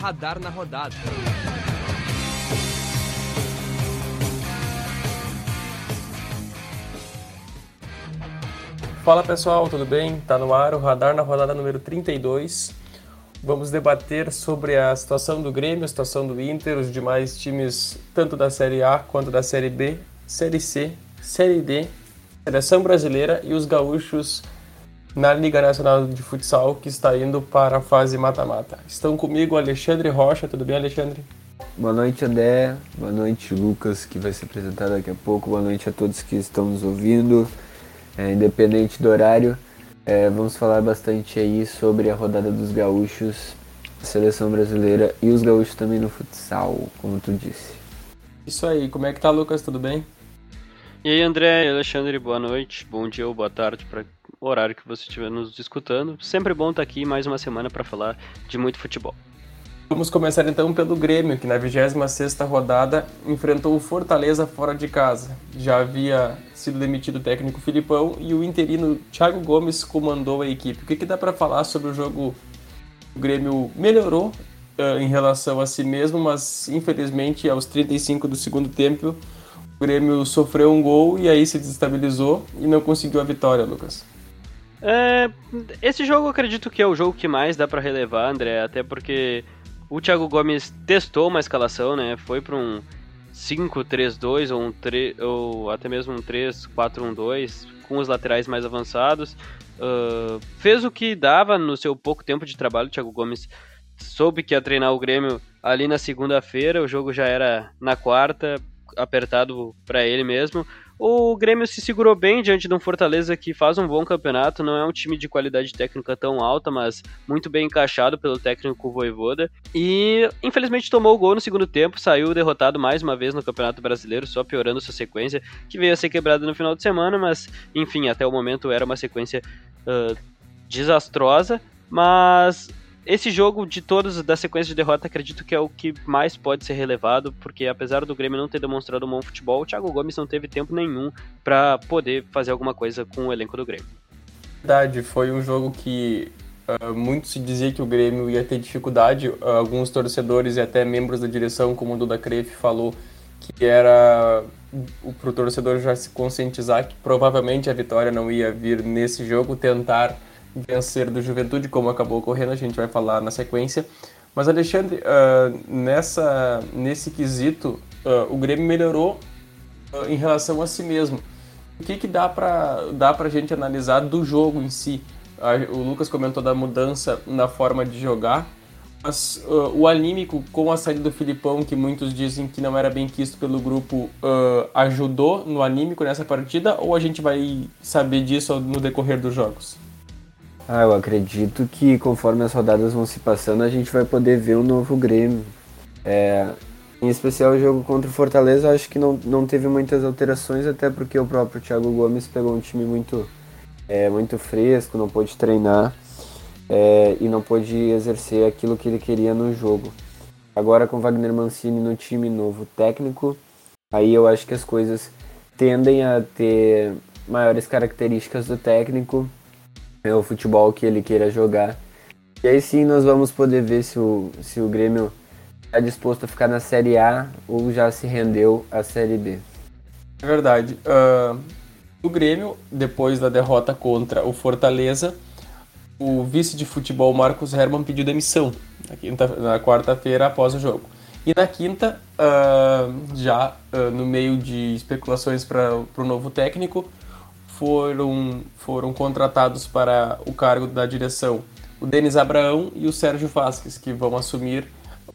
Radar na Rodada. Fala pessoal, tudo bem? Tá no ar o Radar na rodada número 32. Vamos debater sobre a situação do Grêmio, a situação do Inter, os demais times, tanto da Série A quanto da Série B, Série C, Série D, Seleção Brasileira e os gaúchos na Liga Nacional de Futsal, que está indo para a fase mata-mata. Estão comigo Alexandre Rocha, tudo bem, Alexandre? Boa noite, André. Boa noite, Lucas, que vai se apresentar daqui a pouco. Boa noite a todos que estão nos ouvindo, é, independente do horário. É, vamos falar bastante aí sobre a rodada dos gaúchos, a seleção brasileira e os gaúchos também no futsal, como tu disse. Isso aí, como é que tá, Lucas? Tudo bem? E aí, André e Alexandre, boa noite, bom dia ou boa tarde para horário que você estiver nos escutando. Sempre bom estar aqui mais uma semana para falar de muito futebol. Vamos começar então pelo Grêmio, que na 26ª rodada enfrentou o Fortaleza fora de casa. Já havia sido demitido o técnico Filipão e o interino Thiago Gomes comandou a equipe. O que, que dá para falar sobre o jogo? O Grêmio melhorou uh, em relação a si mesmo, mas infelizmente aos 35 do segundo tempo o Grêmio sofreu um gol e aí se desestabilizou e não conseguiu a vitória, Lucas. É, esse jogo eu acredito que é o jogo que mais dá para relevar, André, até porque o Thiago Gomes testou uma escalação, né? Foi para um 5-3-2 ou, um 3, ou até mesmo um 3-4-1-2 com os laterais mais avançados. Uh, fez o que dava no seu pouco tempo de trabalho. O Thiago Gomes soube que ia treinar o Grêmio ali na segunda-feira. O jogo já era na quarta, apertado para ele mesmo. O Grêmio se segurou bem diante de um Fortaleza que faz um bom campeonato, não é um time de qualidade técnica tão alta, mas muito bem encaixado pelo técnico Voivoda. E infelizmente tomou o gol no segundo tempo, saiu derrotado mais uma vez no Campeonato Brasileiro, só piorando sua sequência, que veio a ser quebrada no final de semana, mas enfim, até o momento era uma sequência uh, desastrosa. Mas esse jogo de todos da sequência de derrota, acredito que é o que mais pode ser relevado, porque apesar do Grêmio não ter demonstrado um bom futebol, o Thiago Gomes não teve tempo nenhum para poder fazer alguma coisa com o elenco do Grêmio. Verdade, foi um jogo que uh, muito se dizia que o Grêmio ia ter dificuldade. Uh, alguns torcedores e até membros da direção, como o Duda Crefe, falou que era para o torcedor já se conscientizar que provavelmente a vitória não ia vir nesse jogo, tentar vencer do Juventude, como acabou ocorrendo, a gente vai falar na sequência. Mas, Alexandre, uh, nessa, nesse quesito, uh, o Grêmio melhorou uh, em relação a si mesmo. O que, que dá para dá a gente analisar do jogo em si? o Lucas comentou da mudança na forma de jogar, mas o anímico com a saída do Filipão, que muitos dizem que não era bem quisto pelo grupo, ajudou no anímico nessa partida? Ou a gente vai saber disso no decorrer dos jogos? Ah, eu acredito que conforme as rodadas vão se passando, a gente vai poder ver um novo Grêmio. É, em especial o jogo contra o Fortaleza, acho que não, não teve muitas alterações, até porque o próprio Thiago Gomes pegou um time muito, é, muito fresco, não pôde treinar é, e não pôde exercer aquilo que ele queria no jogo. Agora com Wagner Mancini no time novo técnico, aí eu acho que as coisas tendem a ter maiores características do técnico é o futebol que ele queira jogar. E aí sim nós vamos poder ver se o, se o Grêmio está disposto a ficar na Série A ou já se rendeu à Série B. É verdade. Uh, o Grêmio, depois da derrota contra o Fortaleza, o vice de futebol Marcos Herman pediu demissão na, na quarta-feira após o jogo. E na quinta, uh, já uh, no meio de especulações para o novo técnico, foram, foram contratados para o cargo da direção o Denis Abraão e o Sérgio Vasquez, que vão assumir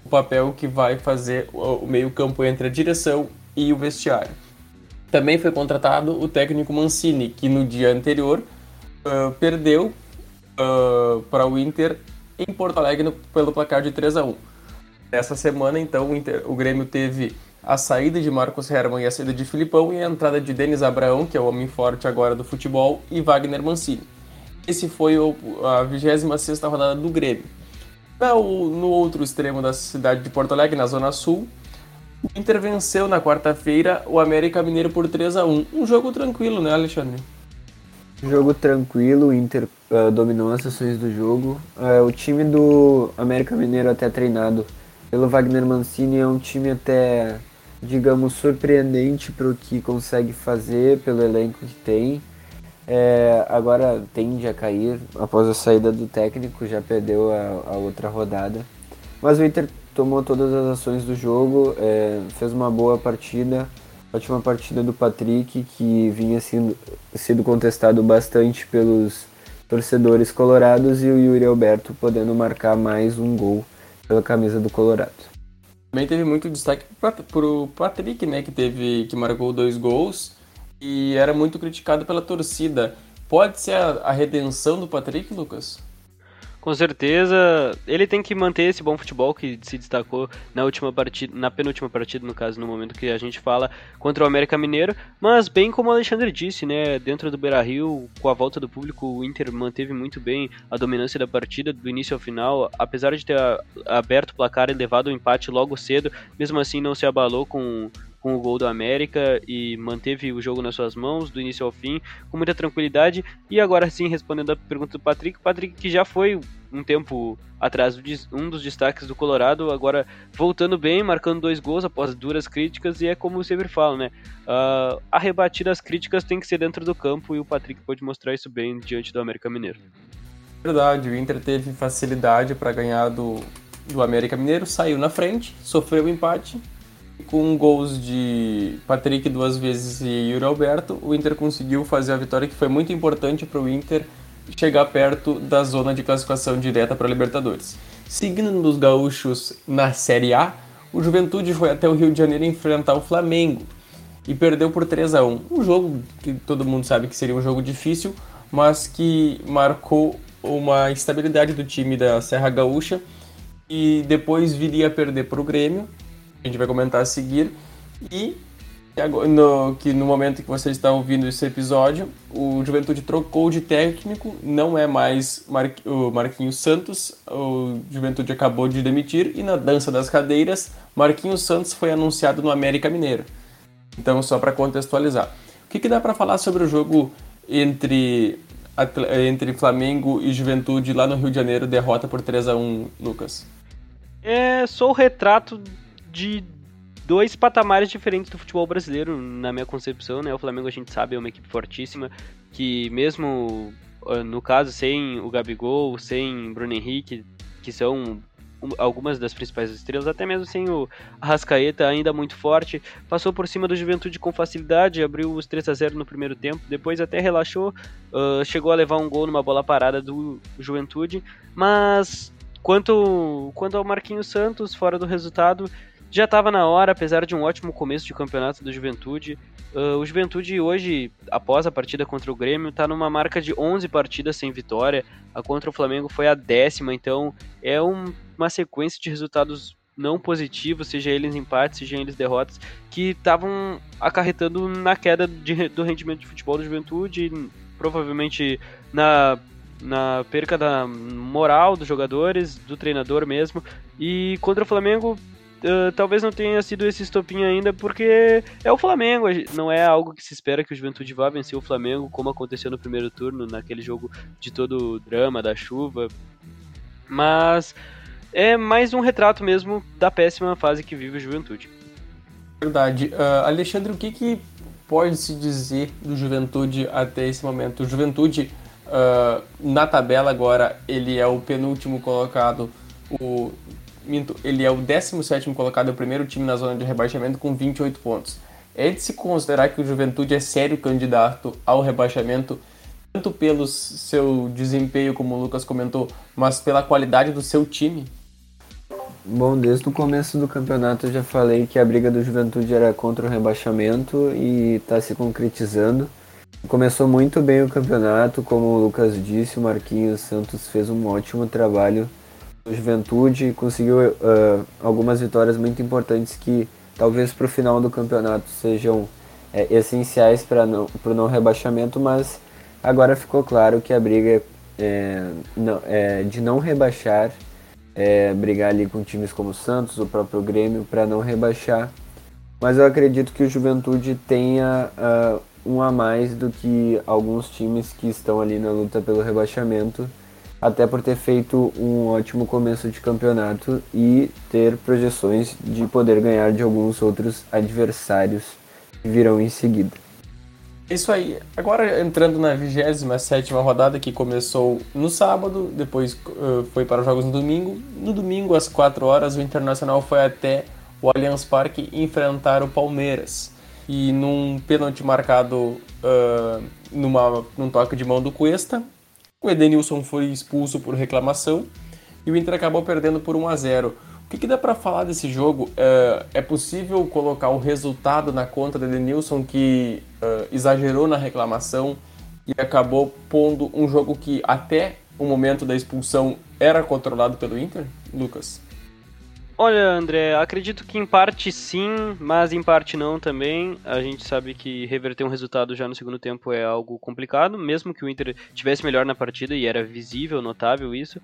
o papel que vai fazer o meio-campo entre a direção e o vestiário. Também foi contratado o técnico Mancini, que no dia anterior uh, perdeu uh, para o Inter em Porto Alegre no, pelo placar de 3 a 1 Nessa semana, então, o, Inter, o Grêmio teve a saída de Marcos Herman e a saída de Filipão e a entrada de Denis Abraão, que é o homem forte agora do futebol, e Wagner Mancini. Esse foi o, a 26 rodada do Grêmio. No, outro extremo da cidade de Porto Alegre, na Zona Sul, o Inter venceu na quarta-feira o América Mineiro por 3 a 1 Um jogo tranquilo, né, Alexandre? Jogo tranquilo, o Inter uh, dominou as ações do jogo. Uh, o time do América Mineiro até treinado pelo Wagner Mancini é um time até, digamos, surpreendente para o que consegue fazer, pelo elenco que tem. É, agora tende a cair após a saída do técnico, já perdeu a, a outra rodada. Mas o Inter tomou todas as ações do jogo, é, fez uma boa partida, ótima partida do Patrick, que vinha sendo, sendo contestado bastante pelos torcedores colorados, e o Yuri Alberto podendo marcar mais um gol pela camisa do Colorado. Também teve muito destaque para o Patrick, né, que teve que marcou dois gols e era muito criticado pela torcida. Pode ser a, a redenção do Patrick, Lucas? Com certeza, ele tem que manter esse bom futebol que se destacou na última partida, na penúltima partida, no caso, no momento que a gente fala contra o América Mineiro, mas bem como o Alexandre disse, né, dentro do Beira-Rio, com a volta do público, o Inter manteve muito bem a dominância da partida do início ao final, apesar de ter aberto o placar e levado o empate logo cedo, mesmo assim não se abalou com com o gol do América e manteve o jogo nas suas mãos do início ao fim com muita tranquilidade. E agora sim, respondendo a pergunta do Patrick, Patrick que já foi um tempo atrás um dos destaques do Colorado, agora voltando bem, marcando dois gols após duras críticas, e é como eu sempre falo, né? Uh, a rebatida das críticas tem que ser dentro do campo e o Patrick pode mostrar isso bem diante do América Mineiro. Verdade, o Inter teve facilidade para ganhar do, do América Mineiro, saiu na frente, sofreu o um empate com gols de Patrick duas vezes e Yuri Alberto, o Inter conseguiu fazer a vitória que foi muito importante para o Inter chegar perto da zona de classificação direta para a Libertadores. Seguindo nos gaúchos na Série A, o Juventude foi até o Rio de Janeiro enfrentar o Flamengo e perdeu por 3 a 1. Um jogo que todo mundo sabe que seria um jogo difícil, mas que marcou uma estabilidade do time da Serra Gaúcha e depois viria a perder para o Grêmio a gente vai comentar a seguir. E no, que no momento que você está ouvindo esse episódio, o Juventude trocou de técnico, não é mais Mar, o Marquinhos Santos, o Juventude acabou de demitir, e na dança das cadeiras, Marquinhos Santos foi anunciado no América Mineiro. Então, só para contextualizar. O que, que dá para falar sobre o jogo entre, entre Flamengo e Juventude lá no Rio de Janeiro, derrota por 3 a 1 Lucas? É só o retrato de dois patamares diferentes do futebol brasileiro, na minha concepção, né? O Flamengo a gente sabe é uma equipe fortíssima que mesmo ah, no caso sem o Gabigol, sem Bruno Henrique, que são algumas das principais estrelas, até mesmo sem o Arrascaeta ainda muito forte, passou por cima do Juventude com facilidade, abriu os 3 a 0 no primeiro tempo, depois até relaxou, uh, chegou a levar um gol numa bola parada do Juventude, mas quanto, quanto ao Marquinhos Santos, fora do resultado, já estava na hora, apesar de um ótimo começo de campeonato do Juventude. Uh, o Juventude hoje, após a partida contra o Grêmio, está numa marca de 11 partidas sem vitória. A contra o Flamengo foi a décima, então é um, uma sequência de resultados não positivos, seja eles empates, seja eles derrotas, que estavam acarretando na queda de, do rendimento de futebol do Juventude, provavelmente na na perca da moral dos jogadores, do treinador mesmo. E contra o Flamengo Uh, talvez não tenha sido esse estopinho ainda, porque é o Flamengo, não é algo que se espera que o Juventude vá vencer o Flamengo, como aconteceu no primeiro turno, naquele jogo de todo o drama, da chuva. Mas é mais um retrato mesmo da péssima fase que vive o Juventude. Verdade. Uh, Alexandre, o que, que pode se dizer do Juventude até esse momento? O Juventude, uh, na tabela agora, ele é o penúltimo colocado, o minto, ele é o 17 colocado, o primeiro time na zona de rebaixamento com 28 pontos. É de se considerar que o Juventude é sério candidato ao rebaixamento, tanto pelo seu desempenho, como o Lucas comentou, mas pela qualidade do seu time? Bom, desde o começo do campeonato eu já falei que a briga do Juventude era contra o rebaixamento e está se concretizando. Começou muito bem o campeonato, como o Lucas disse, o Marquinhos Santos fez um ótimo trabalho Juventude conseguiu uh, algumas vitórias muito importantes que talvez para o final do campeonato sejam é, essenciais para o não rebaixamento, mas agora ficou claro que a briga é, não, é, de não rebaixar, brigar ali com times como o Santos, o próprio Grêmio, para não rebaixar. Mas eu acredito que o Juventude tenha uh, um a mais do que alguns times que estão ali na luta pelo rebaixamento, até por ter feito um ótimo começo de campeonato e ter projeções de poder ganhar de alguns outros adversários que virão em seguida. Isso aí. Agora entrando na 27 rodada que começou no sábado, depois uh, foi para os jogos no domingo. No domingo, às 4 horas, o Internacional foi até o Allianz Parque enfrentar o Palmeiras. E num pênalti marcado uh, numa, num toque de mão do Cuesta, o Edenilson foi expulso por reclamação e o Inter acabou perdendo por 1 a 0. O que, que dá para falar desse jogo? É, é, possível colocar o resultado na conta do Edenilson que uh, exagerou na reclamação e acabou pondo um jogo que até o momento da expulsão era controlado pelo Inter, Lucas? Olha, André, acredito que em parte sim, mas em parte não também. A gente sabe que reverter um resultado já no segundo tempo é algo complicado, mesmo que o Inter tivesse melhor na partida e era visível, notável isso.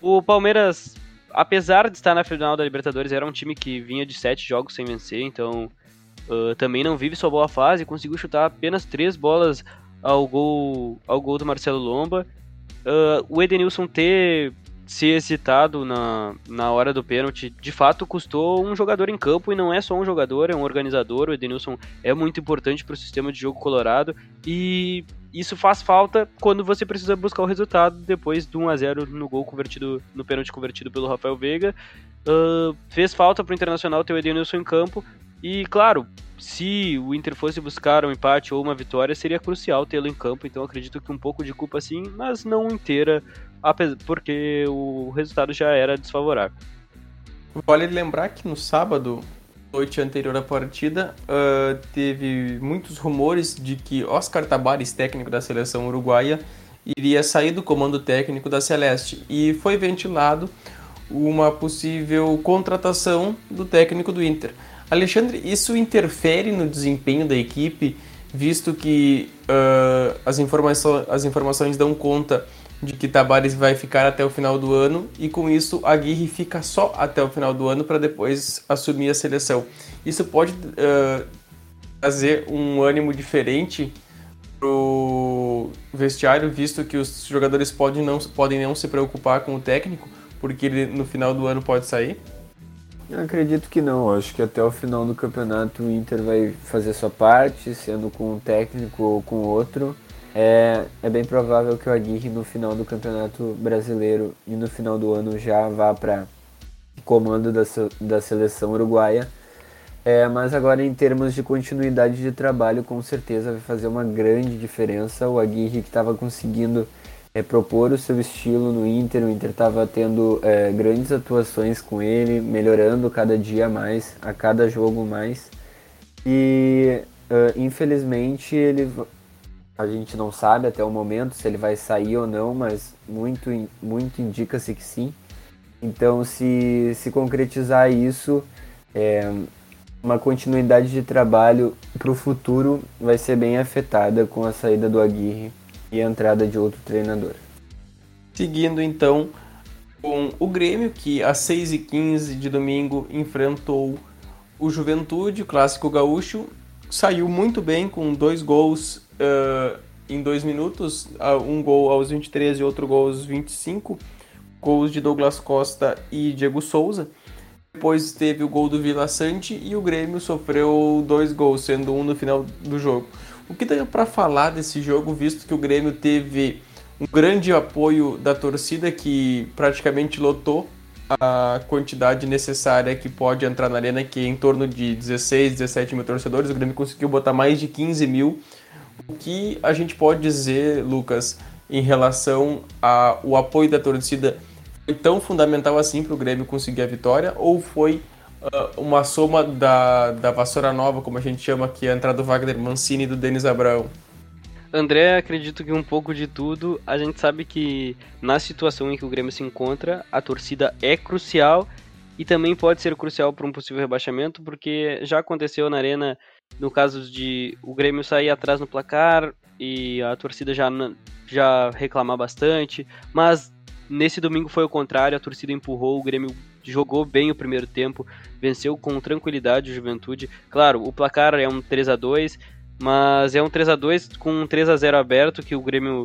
O Palmeiras apesar de estar na final da Libertadores, era um time que vinha de sete jogos sem vencer, então uh, também não vive sua boa fase, conseguiu chutar apenas três bolas ao gol, ao gol do Marcelo Lomba. Uh, o Edenilson ter se excitado na, na hora do pênalti, de fato custou um jogador em campo e não é só um jogador, é um organizador. O Edenilson é muito importante para o sistema de jogo colorado e isso faz falta quando você precisa buscar o resultado depois do 1 a 0 no gol convertido, no pênalti convertido pelo Rafael Veiga. Uh, fez falta para o Internacional ter o Edenilson em campo e, claro, se o Inter fosse buscar um empate ou uma vitória, seria crucial tê-lo em campo. Então acredito que um pouco de culpa sim, mas não inteira porque o resultado já era desfavorável. Vale lembrar que no sábado, noite anterior à partida, uh, teve muitos rumores de que Oscar Tabares, técnico da seleção uruguaia, iria sair do comando técnico da Celeste e foi ventilado uma possível contratação do técnico do Inter. Alexandre, isso interfere no desempenho da equipe, visto que uh, as, informações, as informações dão conta de que Tabares vai ficar até o final do ano e com isso Aguirre fica só até o final do ano para depois assumir a seleção. Isso pode uh, trazer um ânimo diferente pro vestiário, visto que os jogadores podem não, podem não se preocupar com o técnico, porque ele no final do ano pode sair? Eu acredito que não. Acho que até o final do campeonato o Inter vai fazer sua parte, sendo com um técnico ou com outro é, é bem provável que o Aguirre no final do Campeonato Brasileiro e no final do ano já vá para comando da, da seleção uruguaia. É, mas agora em termos de continuidade de trabalho, com certeza vai fazer uma grande diferença. O Aguirre que estava conseguindo é, propor o seu estilo no Inter, o Inter estava tendo é, grandes atuações com ele, melhorando cada dia mais, a cada jogo mais. E uh, infelizmente ele a gente não sabe até o momento se ele vai sair ou não, mas muito, muito indica-se que sim. Então, se, se concretizar isso, é, uma continuidade de trabalho para o futuro vai ser bem afetada com a saída do Aguirre e a entrada de outro treinador. Seguindo então com o Grêmio, que às 6h15 de domingo enfrentou o Juventude, o clássico gaúcho, saiu muito bem com dois gols uh, em dois minutos, um gol aos 23 e outro gol aos 25, gols de Douglas Costa e Diego Souza. Depois teve o gol do Vila Sante e o Grêmio sofreu dois gols, sendo um no final do jogo. O que dá para falar desse jogo, visto que o Grêmio teve um grande apoio da torcida que praticamente lotou a quantidade necessária que pode entrar na arena, que é em torno de 16, 17 mil torcedores. O Grêmio conseguiu botar mais de 15 mil o que a gente pode dizer, Lucas, em relação ao apoio da torcida foi tão fundamental assim para o Grêmio conseguir a vitória ou foi uh, uma soma da, da vassoura nova, como a gente chama aqui, a entrada do Wagner Mancini e do Denis Abraão? André, acredito que um pouco de tudo. A gente sabe que na situação em que o Grêmio se encontra, a torcida é crucial e também pode ser crucial para um possível rebaixamento, porque já aconteceu na Arena no caso de o Grêmio sair atrás no placar e a torcida já, já reclamar bastante, mas nesse domingo foi o contrário, a torcida empurrou, o Grêmio jogou bem o primeiro tempo, venceu com tranquilidade o Juventude. Claro, o placar é um 3 a 2 Mas é um 3 a 2 com um 3 a 0 aberto que o Grêmio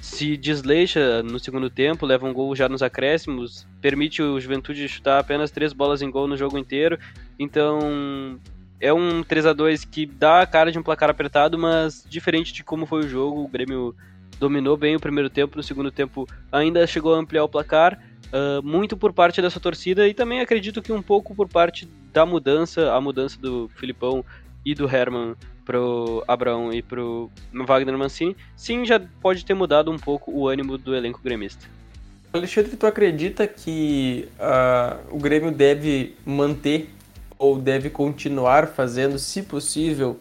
se desleixa no segundo tempo, leva um gol já nos acréscimos, permite o Juventude chutar apenas três bolas em gol no jogo inteiro. Então, é um 3 a 2 que dá a cara de um placar apertado, mas diferente de como foi o jogo, o Grêmio dominou bem o primeiro tempo, no segundo tempo ainda chegou a ampliar o placar, uh, muito por parte dessa torcida e também acredito que um pouco por parte da mudança, a mudança do Filipão e do Herman pro Abraão e pro Wagner Mancini, sim, já pode ter mudado um pouco o ânimo do elenco gremista. Alexandre, tu acredita que uh, o Grêmio deve manter ou deve continuar fazendo, se possível,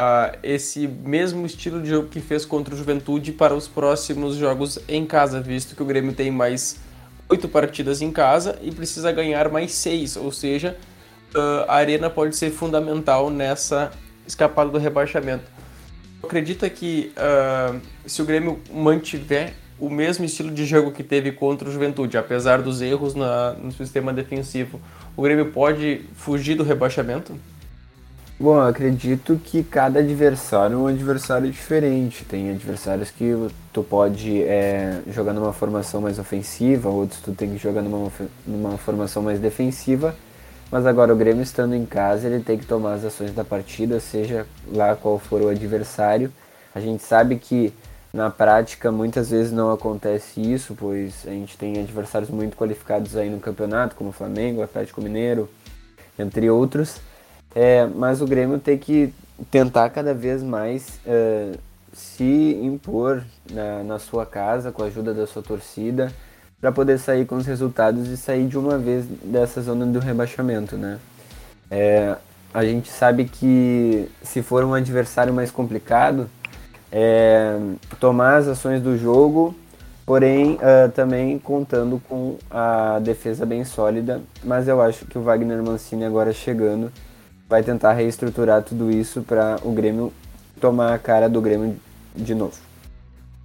uh, esse mesmo estilo de jogo que fez contra o Juventude para os próximos jogos em casa, visto que o Grêmio tem mais oito partidas em casa e precisa ganhar mais seis, ou seja, uh, a Arena pode ser fundamental nessa escapado do rebaixamento. Acredita que uh, se o Grêmio mantiver o mesmo estilo de jogo que teve contra o Juventude, apesar dos erros na, no sistema defensivo, o Grêmio pode fugir do rebaixamento? Bom, eu acredito que cada adversário é um adversário diferente. Tem adversários que tu pode é, jogar numa formação mais ofensiva, outros tu tem que jogar numa, numa formação mais defensiva. Mas agora o Grêmio estando em casa, ele tem que tomar as ações da partida, seja lá qual for o adversário. A gente sabe que na prática muitas vezes não acontece isso, pois a gente tem adversários muito qualificados aí no campeonato, como o Flamengo, Atlético Mineiro, entre outros. É, mas o Grêmio tem que tentar cada vez mais uh, se impor na, na sua casa com a ajuda da sua torcida para poder sair com os resultados e sair de uma vez dessa zona do rebaixamento, né? É, a gente sabe que se for um adversário mais complicado, é, tomar as ações do jogo, porém uh, também contando com a defesa bem sólida, mas eu acho que o Wagner Mancini agora chegando vai tentar reestruturar tudo isso para o Grêmio tomar a cara do Grêmio de novo.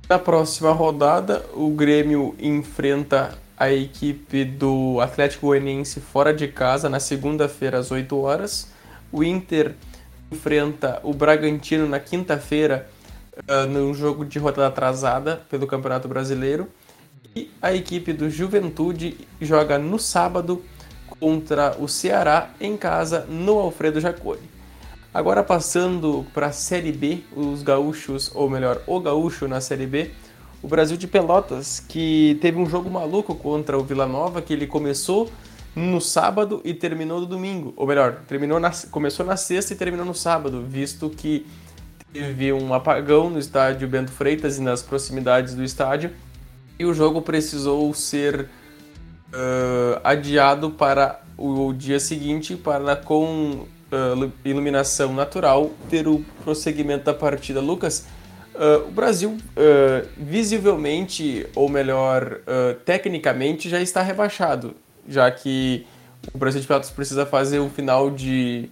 Na próxima rodada, o Grêmio enfrenta a equipe do Atlético Goianiense fora de casa na segunda-feira às 8 horas. O Inter enfrenta o Bragantino na quinta-feira uh, num jogo de rodada atrasada pelo Campeonato Brasileiro. E a equipe do Juventude joga no sábado contra o Ceará em casa no Alfredo Jaconi. Agora passando para a Série B, os gaúchos, ou melhor, o gaúcho na Série B, o Brasil de Pelotas, que teve um jogo maluco contra o Vila Nova, que ele começou no sábado e terminou no domingo. Ou melhor, terminou na, começou na sexta e terminou no sábado, visto que teve um apagão no estádio Bento Freitas e nas proximidades do estádio, e o jogo precisou ser uh, adiado para o, dia seguinte, para com uh, iluminação natural ter o prosseguimento da partida. Lucas, uh, o Brasil uh, visivelmente, ou melhor, tecnicamente, já está rebaixado, já que o Brasil de Pelotas precisa fazer um final de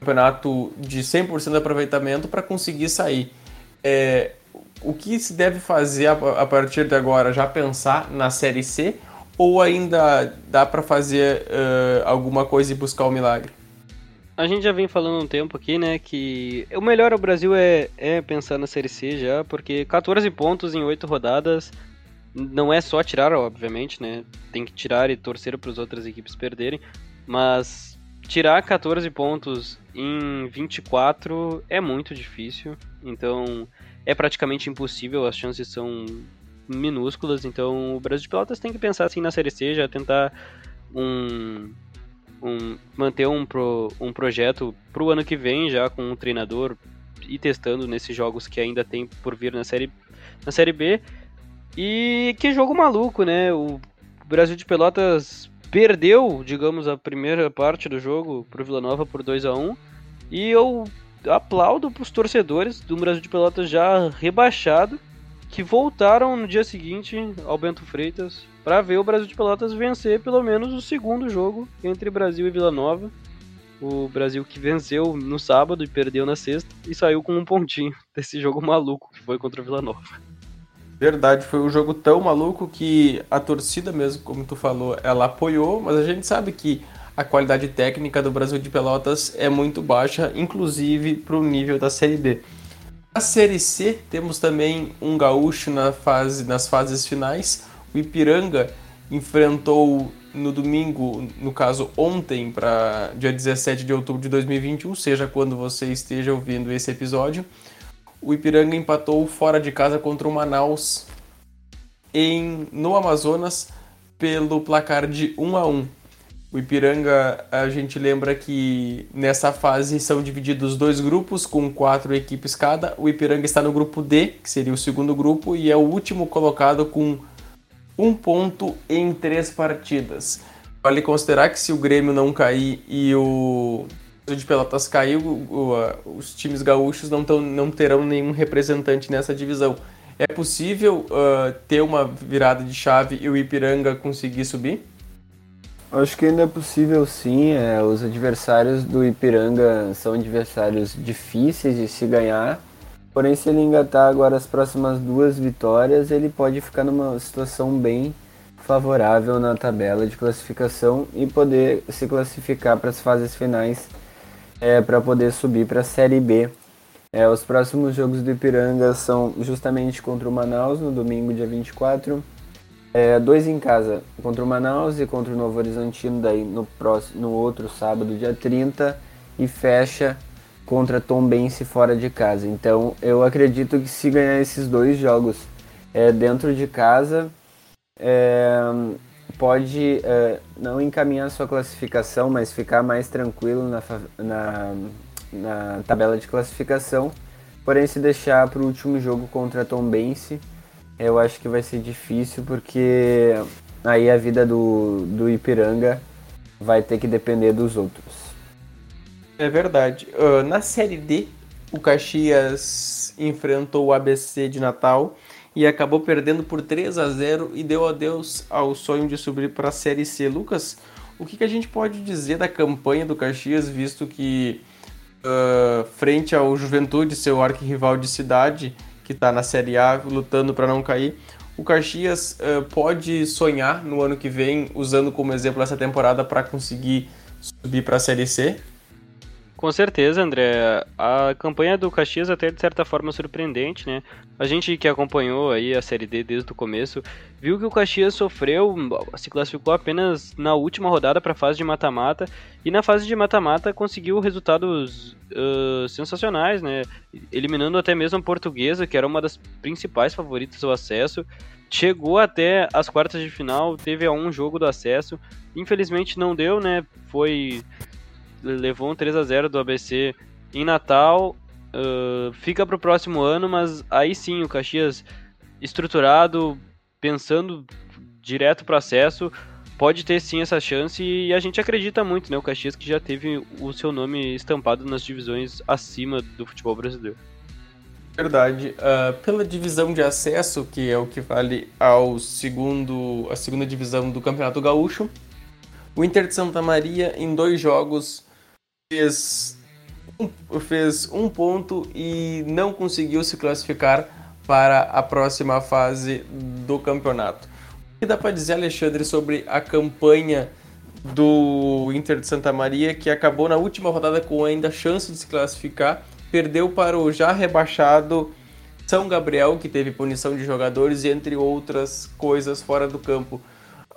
campeonato de 100% de aproveitamento para conseguir sair. É, o que se deve fazer a, a, partir de agora? Já pensar na Série C ou ainda dá para fazer uh, alguma coisa e buscar o um milagre? A gente já vem falando um tempo aqui, né, que o melhor ao Brasil é, é pensar na Série C já, porque 14 pontos em 8 rodadas não é só tirar, obviamente, né, tem que tirar e torcer para as outras equipes perderem, mas tirar 14 pontos em 24 é muito difícil, então é praticamente impossível, as chances são minúsculas, então o Brasil de Pelotas tem que pensar assim na Série C, já tentar um um, manter um, pro, um projeto para o ano que vem já com um treinador e testando nesses jogos que ainda tem por vir na série, na série B. E que jogo maluco, né? O Brasil de Pelotas perdeu, digamos, a primeira parte do jogo pro Vila Nova por 2 a 1 E eu aplaudo para os torcedores do Brasil de Pelotas já rebaixado que voltaram no dia seguinte ao Bento Freitas para ver o Brasil de Pelotas vencer pelo menos o segundo jogo entre Brasil e Vila Nova. O Brasil que venceu no sábado e perdeu na sexta e saiu com um pontinho desse jogo maluco que foi contra o Vila Nova. Verdade, foi um jogo tão maluco que a torcida mesmo, como tu falou, ela apoiou, mas a gente sabe que a qualidade técnica do Brasil de Pelotas é muito baixa, inclusive para o nível da Série B. Na Série C, temos também um gaúcho na fase, nas fases finais. O Ipiranga enfrentou no domingo, no caso ontem, para dia 17 de outubro de 2021, seja quando você esteja ouvindo esse episódio. O Ipiranga empatou fora de casa contra o Manaus em, no Amazonas pelo placar de 1 a 1. O Ipiranga, a gente lembra que nessa fase são divididos dois grupos com quatro equipes cada. O Ipiranga está no grupo D, que seria o segundo grupo, e é o último colocado com um ponto em três partidas. Vale considerar que se o Grêmio não cair e o de Pelotas cair, os times gaúchos não, tão, não terão nenhum representante nessa divisão. É possível uh, ter uma virada de chave e o Ipiranga conseguir subir? Acho que ainda é possível sim. É, os adversários do Ipiranga são adversários difíceis de se ganhar. Porém, se ele engatar agora as próximas duas vitórias, ele pode ficar numa situação bem favorável na tabela de classificação e poder se classificar para as fases finais é, para poder subir para a Série B. É, os próximos jogos do Ipiranga são justamente contra o Manaus no domingo, dia 24 é, dois em casa contra o Manaus e contra o Novo Horizontino daí no, próximo, no outro sábado, dia 30, e fecha contra Tom Bense fora de casa. Então eu acredito que se ganhar esses dois jogos é, dentro de casa, é, pode é, não encaminhar sua classificação, mas ficar mais tranquilo na, na, na tabela de classificação. Porém, se deixar para o último jogo contra Tom Bense, eu acho que vai ser difícil porque aí a vida do, do Ipiranga vai ter que depender dos outros. É verdade. Uh, na Série D, o Caxias enfrentou o ABC de Natal e acabou perdendo por 3 a 0 e deu adeus ao sonho de subir para a Série C. Lucas, o que, que, a gente pode dizer da campanha do Caxias, visto que uh, frente ao Juventude, seu arquirrival de cidade, que está na Série A lutando para não cair. O Caxias uh, pode sonhar no ano que vem, usando como exemplo essa temporada para conseguir subir para a Série C? Com certeza, André. A campanha do Caxias até de certa forma surpreendente, né? A gente que acompanhou aí a Série D desde o começo, viu que o Caxias sofreu, se classificou apenas na última rodada para a fase de mata-mata e na fase de mata-mata conseguiu resultados uh, sensacionais, né? Eliminando até mesmo a Portuguesa, que era uma das principais favoritas ao acesso. Chegou até as quartas de final, teve a um jogo do acesso. Infelizmente não deu, né? Foi levou um 3 a 0 do ABC em Natal. Uh, fica para o próximo ano, mas aí sim o Caxias estruturado, pensando direto para acesso, pode ter sim essa chance e a gente acredita muito, né? O Caxias que já teve o seu nome estampado nas divisões acima do futebol brasileiro. Verdade. Uh, pela divisão de acesso, que é o que vale ao segundo, a segunda divisão do Campeonato Gaúcho, o Inter de Santa Maria em dois jogos fez um, fez um ponto e não conseguiu se classificar para a próxima fase do campeonato. O que dá para dizer, Alexandre, sobre a campanha do Inter de Santa Maria, que acabou na última rodada com ainda chance de se classificar, perdeu para o já rebaixado São Gabriel, que teve punição de jogadores, entre outras coisas fora do campo.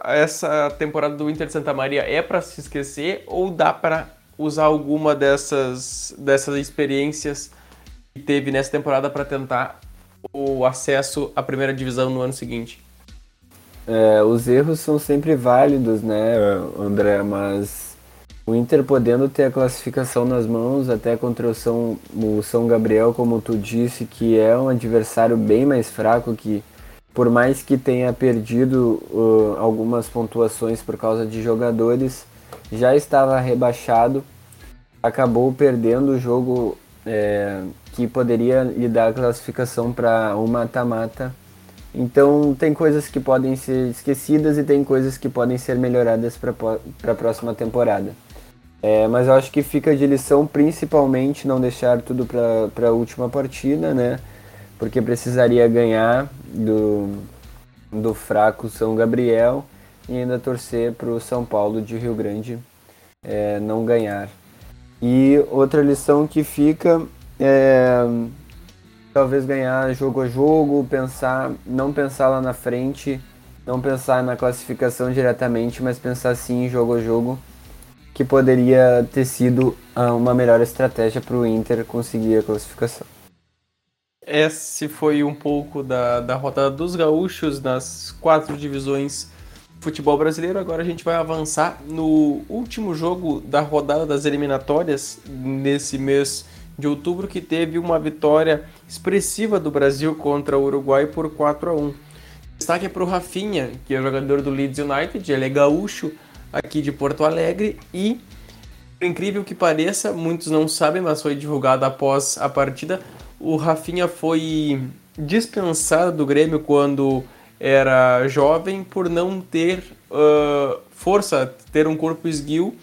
Essa temporada do Inter de Santa Maria é para se esquecer ou dá para usar alguma dessas, dessas experiências que teve nessa temporada para tentar o acesso à primeira divisão no ano seguinte? É, os erros são sempre válidos, né, André? Mas o Inter podendo ter a classificação nas mãos, até contra o São, o São Gabriel, como tu disse, que é um adversário bem mais fraco, que por mais que tenha perdido uh, algumas pontuações por causa de jogadores, já estava rebaixado, acabou perdendo o jogo é, que poderia lhe dar a classificação para um mata-mata. Então tem coisas que podem ser esquecidas e tem coisas que podem ser melhoradas para a próxima temporada. É, mas eu acho que fica de lição principalmente não deixar tudo para a última partida, né? Porque precisaria ganhar do, do fraco São Gabriel e ainda torcer para o São Paulo de Rio Grande é, não ganhar. E outra lição que fica é talvez ganhar jogo a jogo, pensar, não pensar lá na frente, não pensar na classificação diretamente, mas pensar sim jogo a jogo, que poderia ter sido ah, uma melhor estratégia para o Inter conseguir a classificação. Esse foi um pouco da, da rodada dos gaúchos nas quatro divisões futebol brasileiro. Agora a gente vai avançar no último jogo da rodada das eliminatórias nesse mês de outubro, que teve uma vitória expressiva do Brasil contra o Uruguai por 4 a 1 Destaque é para o Rafinha, que é jogador do Leeds United, ele é gaúcho aqui de Porto Alegre e, por incrível que pareça, muitos não sabem, mas foi divulgado após a partida, o Rafinha foi dispensado do Grêmio quando era jovem por não ter uh, força, ter um corpo esguio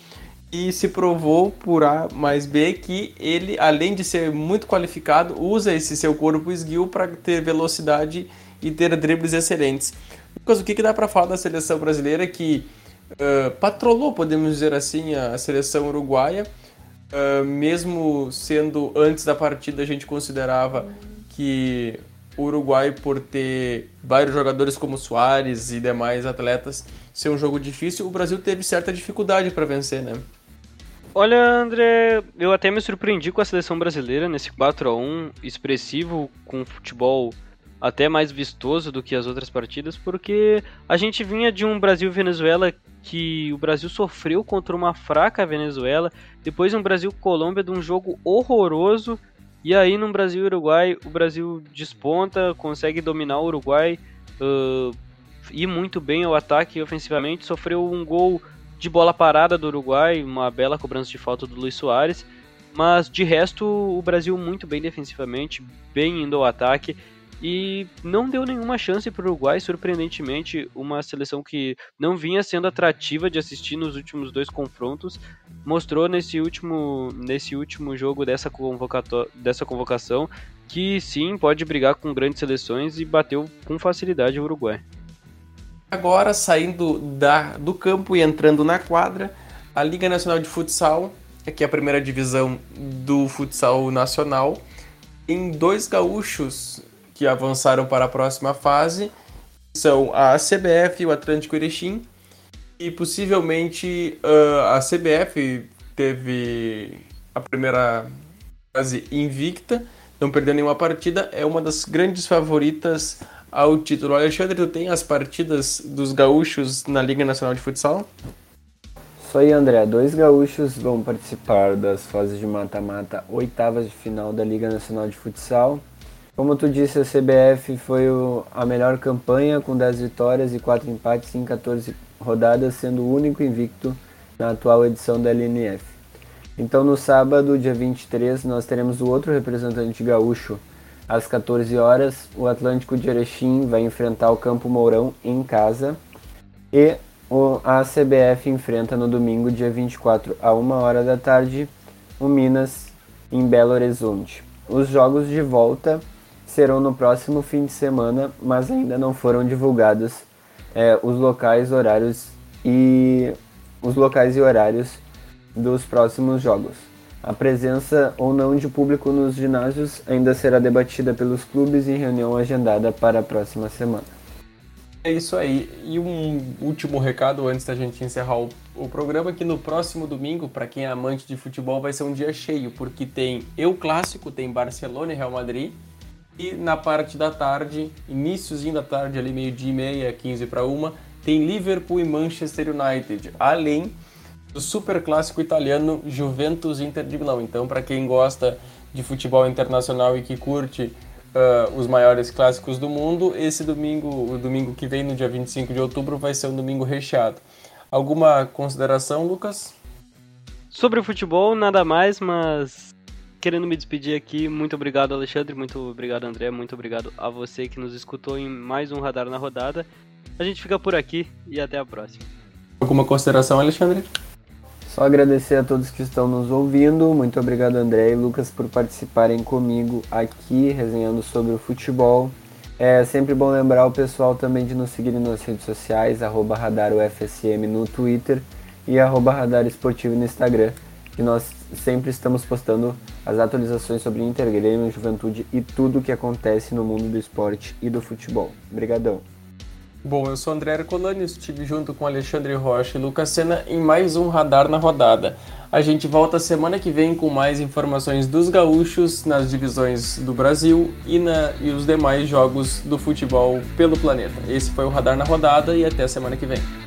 e se provou por A mais B que ele, além de ser muito qualificado, usa esse seu corpo esguio para ter velocidade e ter dribles excelentes. Lucas, o que, que dá para falar da seleção brasileira que uh, patrolou, podemos dizer assim, a seleção uruguaia? Uh, mesmo sendo antes da partida a gente considerava que o Uruguai, por ter vários jogadores como Soares e demais atletas, ser um jogo difícil, o Brasil teve certa dificuldade para vencer, né? Olha, André, eu até me surpreendi com a seleção brasileira nesse 4 a 1 expressivo, com futebol até mais vistoso do que as outras partidas, porque a gente vinha de um Brasil-Venezuela que o Brasil sofreu contra uma fraca Venezuela, depois um Brasil-Colômbia de um jogo horroroso, e aí no Brasil-Uruguai o Brasil desponta, consegue dominar o Uruguai, uh, ir muito bem ao ataque ofensivamente, sofreu um gol de bola parada do Uruguai, uma bela cobrança de falta do Luiz Soares, mas de resto o Brasil muito bem defensivamente, bem indo ao ataque, e não deu nenhuma chance para o Uruguai, surpreendentemente, uma seleção que não vinha sendo atrativa de assistir nos últimos dois confrontos, mostrou nesse último, nesse último jogo dessa, dessa convocação que sim, pode brigar com grandes seleções e bateu com facilidade o Uruguai. Agora, saindo da, do campo e entrando na quadra, a Liga Nacional de Futsal, que é a primeira divisão do futsal nacional, em dois gaúchos que avançaram para a próxima fase são a CBF e o Atlântico Erechim. E possivelmente uh, a CBF teve a primeira fase invicta, não perdeu nenhuma partida, é uma das grandes favoritas ao título. Alexandre, tu tem as partidas dos gaúchos na Liga Nacional de Futsal? Isso aí, André. Dois gaúchos vão participar das fases de mata-mata, oitavas de final da Liga Nacional de Futsal. Como tu disse, a CBF foi o, a melhor campanha, com 10 vitórias e 4 empates em 14 rodadas, sendo o único invicto na atual edição da LNF. Então, no sábado, dia 23, nós teremos o outro representante gaúcho. Às 14 horas, o Atlântico de Erechim vai enfrentar o Campo Mourão em casa. E o, a CBF enfrenta no domingo, dia 24, a 1 hora da tarde, o Minas em Belo Horizonte. Os jogos de volta serão no próximo fim de semana, mas ainda não foram divulgados é, os locais, horários e os locais e horários dos próximos jogos. A presença ou não de público nos ginásios ainda será debatida pelos clubes em reunião agendada para a próxima semana. É isso aí. E um último recado antes da gente encerrar o, o programa, que no próximo domingo, para quem é amante de futebol, vai ser um dia cheio, porque tem Eu Clássico, tem Barcelona e Real Madrid, e na parte da tarde, iníciozinho da tarde, ali meio-dia e meia, 15 para uma, tem Liverpool e Manchester United, além do super clássico italiano Juventus Inter de Milão. Então, para quem gosta de futebol internacional e que curte uh, os maiores clássicos do mundo, esse domingo, o domingo que vem, no dia 25 de outubro, vai ser um domingo recheado. Alguma consideração, Lucas? Sobre o futebol, nada mais, mas querendo me despedir aqui, muito obrigado, Alexandre, muito obrigado, André, muito obrigado a você que nos escutou em mais um Radar na Rodada. A gente fica por aqui e até a próxima. Alguma consideração, Alexandre? Só agradecer a todos que estão nos ouvindo. Muito obrigado, André e Lucas, por participarem comigo aqui, resenhando sobre o futebol. É sempre bom lembrar o pessoal também de nos seguir nas redes sociais, arroba RadarUFSM no Twitter e arroba Radar Esportivo no Instagram. E nós sempre estamos postando as atualizações sobre Inter, Grêmio, Juventude e tudo o que acontece no mundo do esporte e do futebol. Obrigadão. Bom, eu sou André Ercolani, estive junto com Alexandre Rocha e Lucas Sena em mais um Radar na Rodada. A gente volta semana que vem com mais informações dos gaúchos nas divisões do Brasil e, na, e os demais jogos do futebol pelo planeta. Esse foi o Radar na Rodada e até semana que vem.